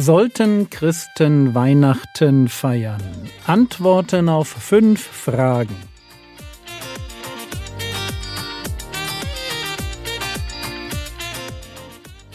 Sollten Christen Weihnachten feiern? Antworten auf fünf Fragen.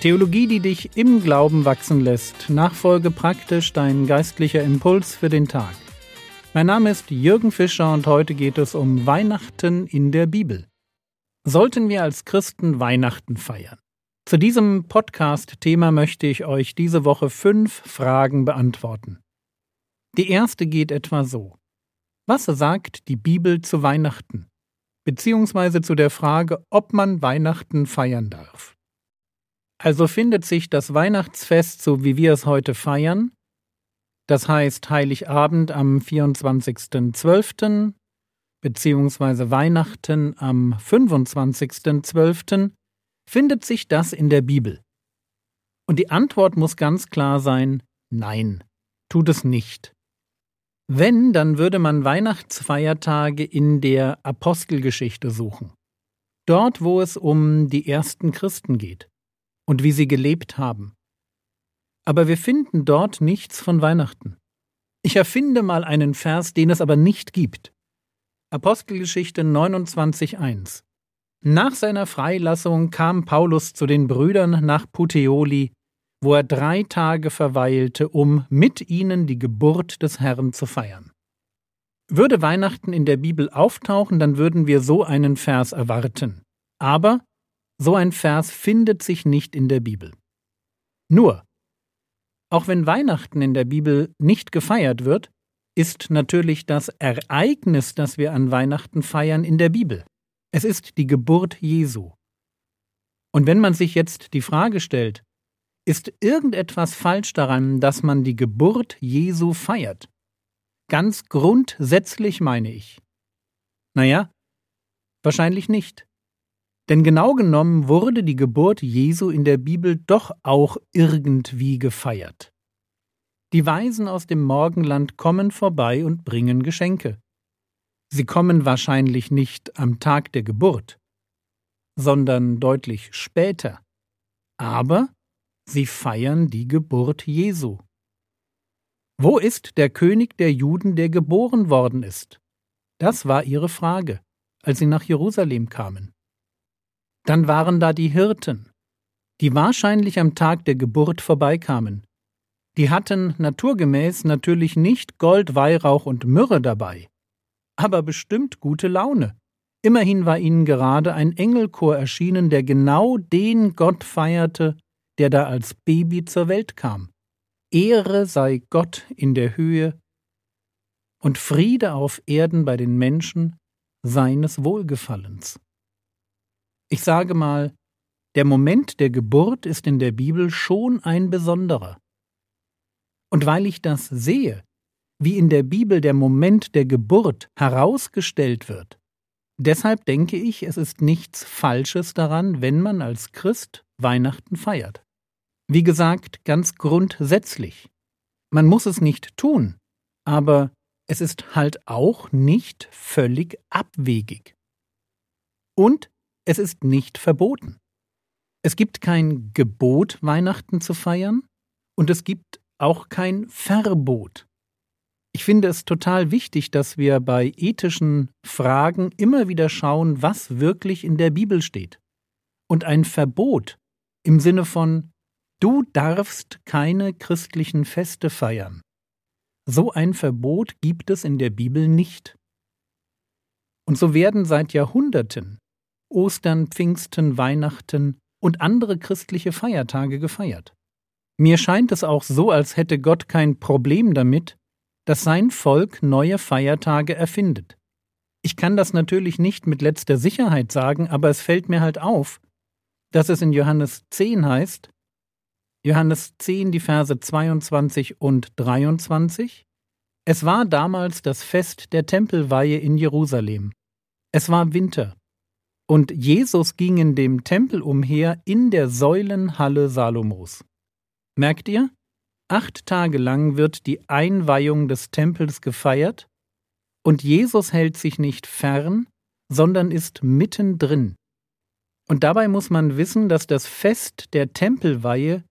Theologie, die dich im Glauben wachsen lässt. Nachfolge praktisch dein geistlicher Impuls für den Tag. Mein Name ist Jürgen Fischer und heute geht es um Weihnachten in der Bibel. Sollten wir als Christen Weihnachten feiern? Zu diesem Podcast-Thema möchte ich euch diese Woche fünf Fragen beantworten. Die erste geht etwa so. Was sagt die Bibel zu Weihnachten? Beziehungsweise zu der Frage, ob man Weihnachten feiern darf. Also findet sich das Weihnachtsfest, so wie wir es heute feiern, das heißt Heiligabend am 24.12., beziehungsweise Weihnachten am 25.12., Findet sich das in der Bibel? Und die Antwort muss ganz klar sein Nein, tut es nicht. Wenn, dann würde man Weihnachtsfeiertage in der Apostelgeschichte suchen. Dort, wo es um die ersten Christen geht und wie sie gelebt haben. Aber wir finden dort nichts von Weihnachten. Ich erfinde mal einen Vers, den es aber nicht gibt. Apostelgeschichte 29.1 nach seiner Freilassung kam Paulus zu den Brüdern nach Puteoli, wo er drei Tage verweilte, um mit ihnen die Geburt des Herrn zu feiern. Würde Weihnachten in der Bibel auftauchen, dann würden wir so einen Vers erwarten. Aber so ein Vers findet sich nicht in der Bibel. Nur, auch wenn Weihnachten in der Bibel nicht gefeiert wird, ist natürlich das Ereignis, das wir an Weihnachten feiern, in der Bibel. Es ist die Geburt Jesu. Und wenn man sich jetzt die Frage stellt, ist irgendetwas falsch daran, dass man die Geburt Jesu feiert? Ganz grundsätzlich meine ich. Naja, wahrscheinlich nicht. Denn genau genommen wurde die Geburt Jesu in der Bibel doch auch irgendwie gefeiert. Die Weisen aus dem Morgenland kommen vorbei und bringen Geschenke. Sie kommen wahrscheinlich nicht am Tag der Geburt, sondern deutlich später. Aber sie feiern die Geburt Jesu. Wo ist der König der Juden, der geboren worden ist? Das war ihre Frage, als sie nach Jerusalem kamen. Dann waren da die Hirten, die wahrscheinlich am Tag der Geburt vorbeikamen. Die hatten naturgemäß natürlich nicht Gold, Weihrauch und Myrrhe dabei aber bestimmt gute Laune. Immerhin war ihnen gerade ein Engelchor erschienen, der genau den Gott feierte, der da als Baby zur Welt kam. Ehre sei Gott in der Höhe und Friede auf Erden bei den Menschen seines Wohlgefallens. Ich sage mal, der Moment der Geburt ist in der Bibel schon ein besonderer. Und weil ich das sehe, wie in der Bibel der Moment der Geburt herausgestellt wird. Deshalb denke ich, es ist nichts Falsches daran, wenn man als Christ Weihnachten feiert. Wie gesagt, ganz grundsätzlich. Man muss es nicht tun, aber es ist halt auch nicht völlig abwegig. Und es ist nicht verboten. Es gibt kein Gebot, Weihnachten zu feiern, und es gibt auch kein Verbot. Ich finde es total wichtig, dass wir bei ethischen Fragen immer wieder schauen, was wirklich in der Bibel steht. Und ein Verbot im Sinne von Du darfst keine christlichen Feste feiern. So ein Verbot gibt es in der Bibel nicht. Und so werden seit Jahrhunderten Ostern, Pfingsten, Weihnachten und andere christliche Feiertage gefeiert. Mir scheint es auch so, als hätte Gott kein Problem damit, dass sein Volk neue Feiertage erfindet. Ich kann das natürlich nicht mit letzter Sicherheit sagen, aber es fällt mir halt auf, dass es in Johannes 10 heißt, Johannes 10, die Verse 22 und 23, es war damals das Fest der Tempelweihe in Jerusalem. Es war Winter. Und Jesus ging in dem Tempel umher in der Säulenhalle Salomos. Merkt ihr? Acht Tage lang wird die Einweihung des Tempels gefeiert, und Jesus hält sich nicht fern, sondern ist mittendrin. Und dabei muss man wissen, dass das Fest der Tempelweihe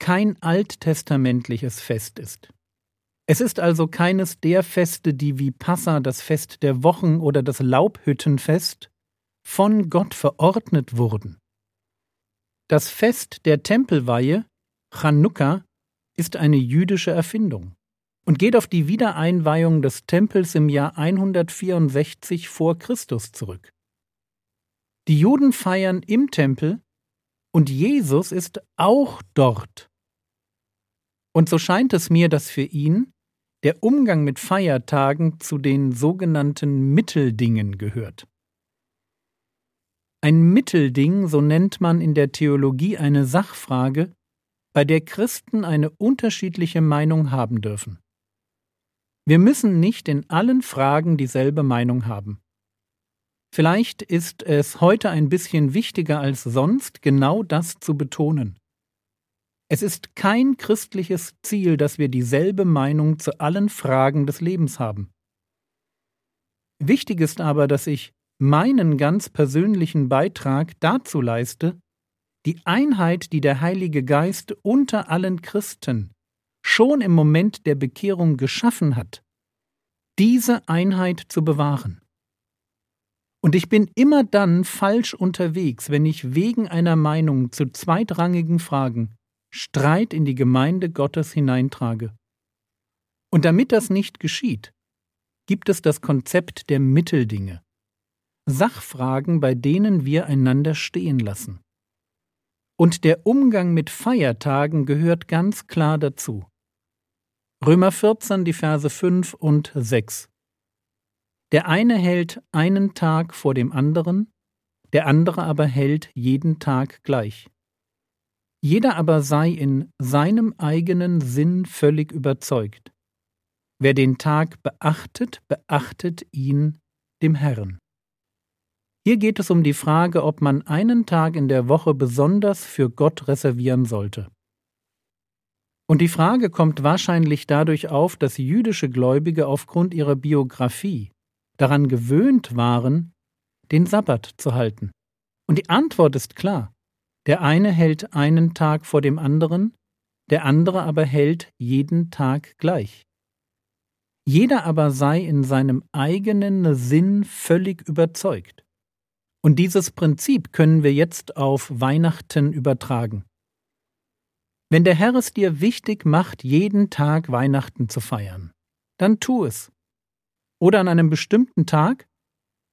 kein alttestamentliches Fest ist. Es ist also keines der Feste, die wie Passa, das Fest der Wochen oder das Laubhüttenfest, von Gott verordnet wurden. Das Fest der Tempelweihe, Chanukka, ist eine jüdische Erfindung und geht auf die Wiedereinweihung des Tempels im Jahr 164 vor Christus zurück. Die Juden feiern im Tempel und Jesus ist auch dort. Und so scheint es mir, dass für ihn der Umgang mit Feiertagen zu den sogenannten Mitteldingen gehört. Ein Mittelding, so nennt man in der Theologie eine Sachfrage, bei der Christen eine unterschiedliche Meinung haben dürfen. Wir müssen nicht in allen Fragen dieselbe Meinung haben. Vielleicht ist es heute ein bisschen wichtiger als sonst, genau das zu betonen. Es ist kein christliches Ziel, dass wir dieselbe Meinung zu allen Fragen des Lebens haben. Wichtig ist aber, dass ich meinen ganz persönlichen Beitrag dazu leiste, die Einheit, die der Heilige Geist unter allen Christen schon im Moment der Bekehrung geschaffen hat, diese Einheit zu bewahren. Und ich bin immer dann falsch unterwegs, wenn ich wegen einer Meinung zu zweitrangigen Fragen Streit in die Gemeinde Gottes hineintrage. Und damit das nicht geschieht, gibt es das Konzept der Mitteldinge. Sachfragen, bei denen wir einander stehen lassen. Und der Umgang mit Feiertagen gehört ganz klar dazu. Römer 14, die Verse 5 und 6. Der eine hält einen Tag vor dem anderen, der andere aber hält jeden Tag gleich. Jeder aber sei in seinem eigenen Sinn völlig überzeugt. Wer den Tag beachtet, beachtet ihn dem Herrn. Hier geht es um die Frage, ob man einen Tag in der Woche besonders für Gott reservieren sollte. Und die Frage kommt wahrscheinlich dadurch auf, dass jüdische Gläubige aufgrund ihrer Biografie daran gewöhnt waren, den Sabbat zu halten. Und die Antwort ist klar. Der eine hält einen Tag vor dem anderen, der andere aber hält jeden Tag gleich. Jeder aber sei in seinem eigenen Sinn völlig überzeugt. Und dieses Prinzip können wir jetzt auf Weihnachten übertragen. Wenn der Herr es dir wichtig macht, jeden Tag Weihnachten zu feiern, dann tu es. Oder an einem bestimmten Tag?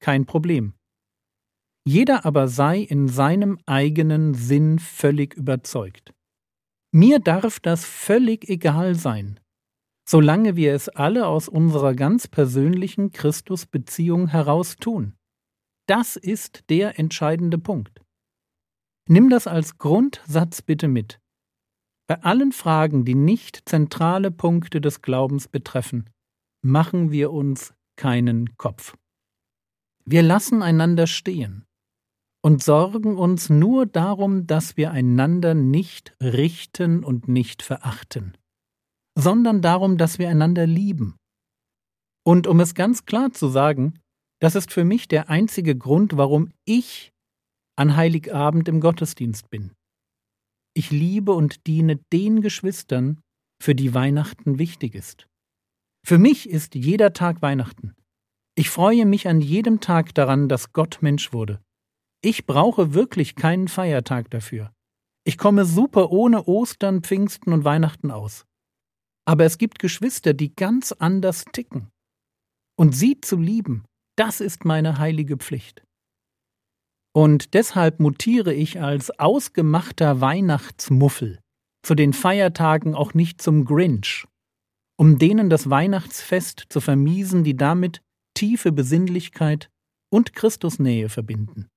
Kein Problem. Jeder aber sei in seinem eigenen Sinn völlig überzeugt. Mir darf das völlig egal sein, solange wir es alle aus unserer ganz persönlichen Christusbeziehung heraus tun. Das ist der entscheidende Punkt. Nimm das als Grundsatz bitte mit. Bei allen Fragen, die nicht zentrale Punkte des Glaubens betreffen, machen wir uns keinen Kopf. Wir lassen einander stehen und sorgen uns nur darum, dass wir einander nicht richten und nicht verachten, sondern darum, dass wir einander lieben. Und um es ganz klar zu sagen, das ist für mich der einzige Grund, warum ich an Heiligabend im Gottesdienst bin. Ich liebe und diene den Geschwistern, für die Weihnachten wichtig ist. Für mich ist jeder Tag Weihnachten. Ich freue mich an jedem Tag daran, dass Gott Mensch wurde. Ich brauche wirklich keinen Feiertag dafür. Ich komme super ohne Ostern, Pfingsten und Weihnachten aus. Aber es gibt Geschwister, die ganz anders ticken. Und sie zu lieben, das ist meine heilige Pflicht. Und deshalb mutiere ich als ausgemachter Weihnachtsmuffel zu den Feiertagen auch nicht zum Grinch, um denen das Weihnachtsfest zu vermiesen, die damit tiefe Besinnlichkeit und Christusnähe verbinden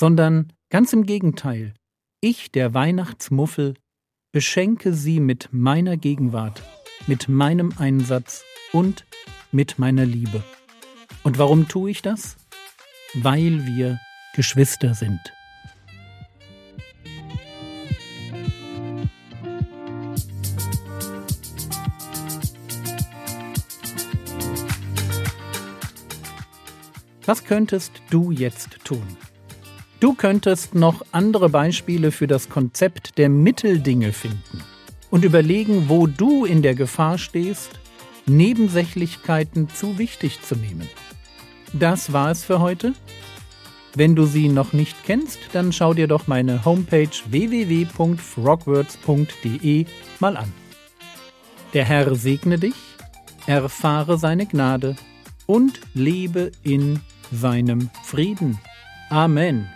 sondern ganz im Gegenteil, ich, der Weihnachtsmuffel, beschenke sie mit meiner Gegenwart, mit meinem Einsatz und mit meiner Liebe. Und warum tue ich das? Weil wir Geschwister sind. Was könntest du jetzt tun? Du könntest noch andere Beispiele für das Konzept der Mitteldinge finden und überlegen, wo du in der Gefahr stehst, Nebensächlichkeiten zu wichtig zu nehmen. Das war es für heute. Wenn du sie noch nicht kennst, dann schau dir doch meine Homepage www.frogwords.de mal an. Der Herr segne dich, erfahre seine Gnade und lebe in seinem Frieden. Amen.